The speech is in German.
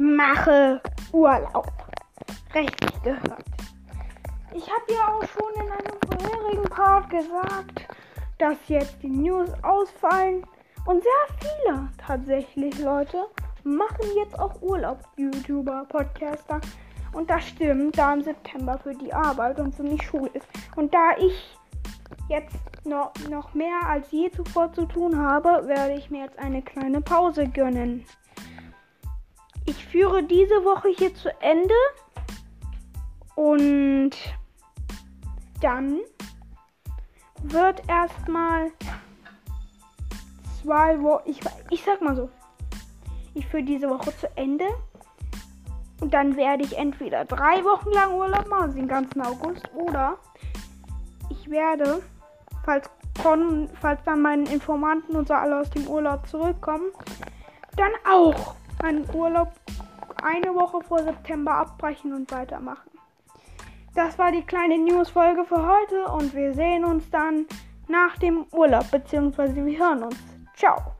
mache Urlaub. Richtig gehört. Ich habe ja auch schon in einem vorherigen Part gesagt, dass jetzt die News ausfallen. Und sehr viele tatsächlich Leute machen jetzt auch Urlaub, YouTuber, Podcaster. Und das stimmt, da im September für die Arbeit und für die Schule ist. Und da ich jetzt noch, noch mehr als je zuvor zu tun habe, werde ich mir jetzt eine kleine Pause gönnen. Ich führe diese Woche hier zu Ende. Und dann wird erstmal zwei Wochen, ich, ich sag mal so, ich führe diese Woche zu Ende. Und dann werde ich entweder drei Wochen lang Urlaub machen, also den ganzen August, oder ich werde, falls, falls dann meine Informanten und so alle aus dem Urlaub zurückkommen, dann auch meinen Urlaub eine Woche vor September abbrechen und weitermachen. Das war die kleine News-Folge für heute und wir sehen uns dann nach dem Urlaub, beziehungsweise wir hören uns. Ciao.